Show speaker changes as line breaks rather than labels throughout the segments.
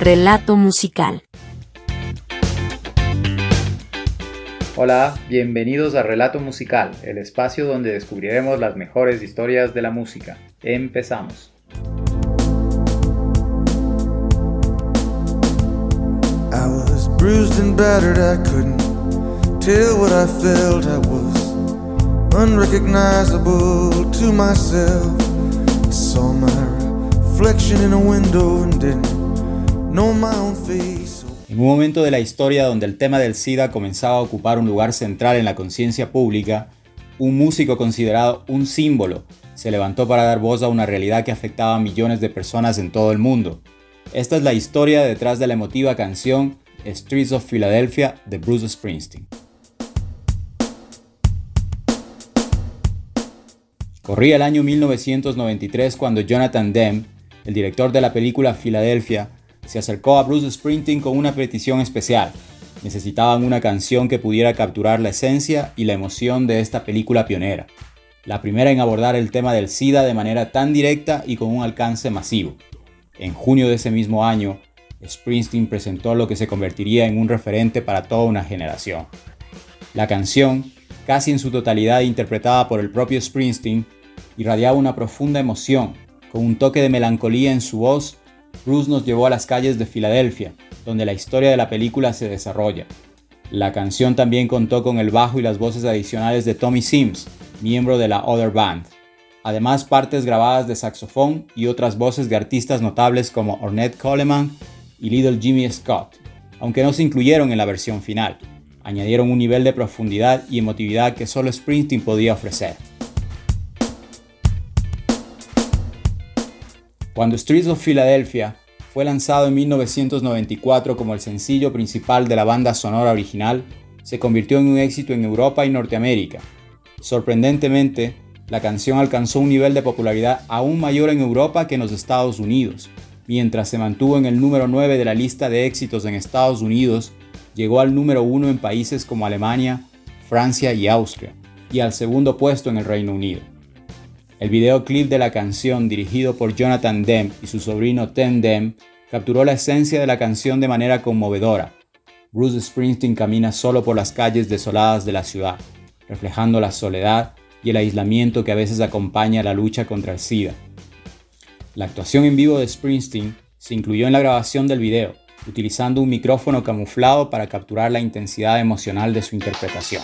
Relato musical.
Hola, bienvenidos a Relato Musical, el espacio donde descubriremos las mejores historias de la música. Empezamos.
I was bruised and battered, I couldn't tell what I felt. I was unrecognizable to myself. I saw my reflection in a window and didn't
En un momento de la historia donde el tema del SIDA comenzaba a ocupar un lugar central en la conciencia pública, un músico considerado un símbolo se levantó para dar voz a una realidad que afectaba a millones de personas en todo el mundo. Esta es la historia detrás de la emotiva canción Streets of Philadelphia de Bruce Springsteen. Corría el año 1993 cuando Jonathan Demme, el director de la película Philadelphia, se acercó a Bruce Springsteen con una petición especial. Necesitaban una canción que pudiera capturar la esencia y la emoción de esta película pionera, la primera en abordar el tema del SIDA de manera tan directa y con un alcance masivo. En junio de ese mismo año, Springsteen presentó lo que se convertiría en un referente para toda una generación. La canción, casi en su totalidad interpretada por el propio Springsteen, irradiaba una profunda emoción, con un toque de melancolía en su voz Bruce nos llevó a las calles de Filadelfia, donde la historia de la película se desarrolla. La canción también contó con el bajo y las voces adicionales de Tommy Sims, miembro de la Other Band. Además, partes grabadas de saxofón y otras voces de artistas notables como Ornette Coleman y Little Jimmy Scott, aunque no se incluyeron en la versión final. Añadieron un nivel de profundidad y emotividad que solo Springsteen podía ofrecer. Cuando Streets of Philadelphia fue lanzado en 1994 como el sencillo principal de la banda sonora original, se convirtió en un éxito en Europa y Norteamérica. Sorprendentemente, la canción alcanzó un nivel de popularidad aún mayor en Europa que en los Estados Unidos. Mientras se mantuvo en el número 9 de la lista de éxitos en Estados Unidos, llegó al número 1 en países como Alemania, Francia y Austria, y al segundo puesto en el Reino Unido. El videoclip de la canción, dirigido por Jonathan Demme y su sobrino Ten Demme, capturó la esencia de la canción de manera conmovedora. Bruce Springsteen camina solo por las calles desoladas de la ciudad, reflejando la soledad y el aislamiento que a veces acompaña la lucha contra el SIDA. La actuación en vivo de Springsteen se incluyó en la grabación del video, utilizando un micrófono camuflado para capturar la intensidad emocional de su interpretación.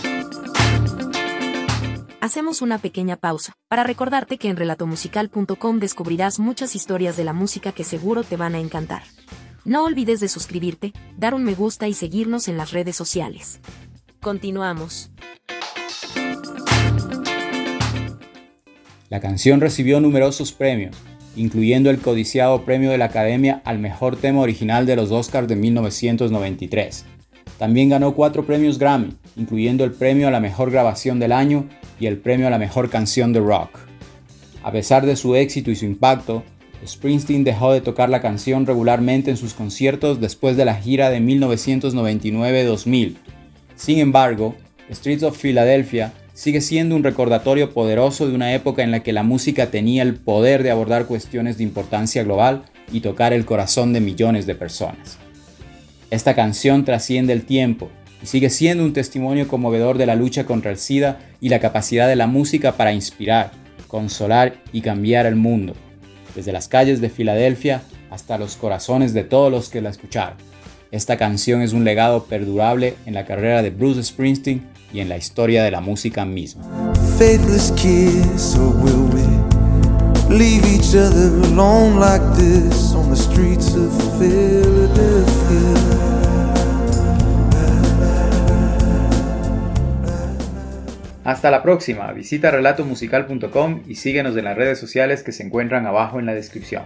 Hacemos una pequeña pausa para recordarte que en relatomusical.com descubrirás muchas historias de la música que seguro te van a encantar. No olvides de suscribirte, dar un me gusta y seguirnos en las redes sociales. Continuamos.
La canción recibió numerosos premios, incluyendo el codiciado premio de la Academia al mejor tema original de los Oscars de 1993. También ganó cuatro premios Grammy, incluyendo el premio a la mejor grabación del año y el premio a la mejor canción de rock. A pesar de su éxito y su impacto, Springsteen dejó de tocar la canción regularmente en sus conciertos después de la gira de 1999-2000. Sin embargo, Streets of Philadelphia sigue siendo un recordatorio poderoso de una época en la que la música tenía el poder de abordar cuestiones de importancia global y tocar el corazón de millones de personas. Esta canción trasciende el tiempo y sigue siendo un testimonio conmovedor de la lucha contra el SIDA y la capacidad de la música para inspirar, consolar y cambiar el mundo, desde las calles de Filadelfia hasta los corazones de todos los que la escucharon. Esta canción es un legado perdurable en la carrera de Bruce Springsteen y en la historia de la música misma. Hasta la próxima, visita relatomusical.com y síguenos en las redes sociales que se encuentran abajo en la descripción.